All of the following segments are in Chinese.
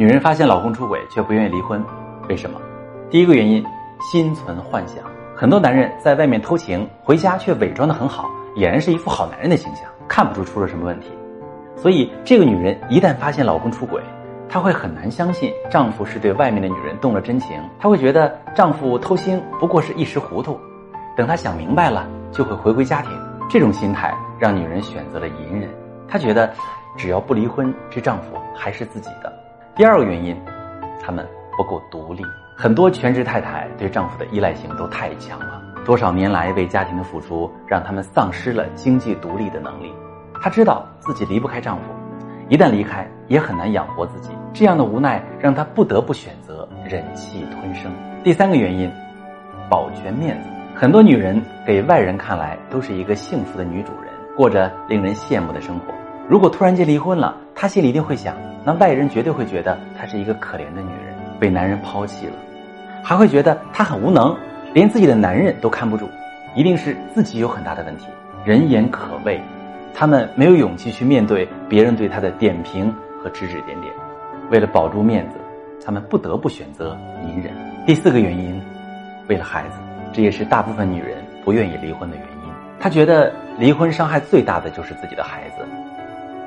女人发现老公出轨却不愿意离婚，为什么？第一个原因，心存幻想。很多男人在外面偷情，回家却伪装的很好，俨然是一副好男人的形象，看不出出了什么问题。所以，这个女人一旦发现老公出轨，她会很难相信丈夫是对外面的女人动了真情，她会觉得丈夫偷腥不过是一时糊涂，等她想明白了，就会回归家庭。这种心态让女人选择了隐忍，她觉得只要不离婚，这丈夫还是自己的。第二个原因，她们不够独立。很多全职太太对丈夫的依赖性都太强了，多少年来为家庭的付出，让他们丧失了经济独立的能力。她知道自己离不开丈夫，一旦离开也很难养活自己。这样的无奈让她不得不选择忍气吞声。第三个原因，保全面子。很多女人给外人看来都是一个幸福的女主人，过着令人羡慕的生活。如果突然间离婚了，她心里一定会想，那外人绝对会觉得她是一个可怜的女人，被男人抛弃了。还会觉得她很无能，连自己的男人都看不住，一定是自己有很大的问题，人言可畏。他们没有勇气去面对别人对她的点评和指指点点，为了保住面子，他们不得不选择隐忍。第四个原因，为了孩子，这也是大部分女人不愿意离婚的原因。她觉得离婚伤害最大的就是自己的孩子，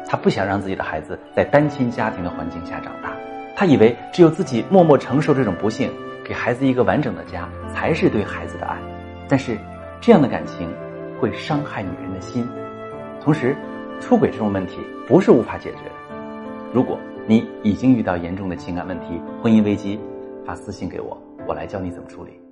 他不想让自己的孩子在单亲家庭的环境下长大，他以为只有自己默默承受这种不幸。给孩子一个完整的家，才是对孩子的爱。但是，这样的感情会伤害女人的心。同时，出轨这种问题不是无法解决。如果你已经遇到严重的情感问题、婚姻危机，发私信给我，我来教你怎么处理。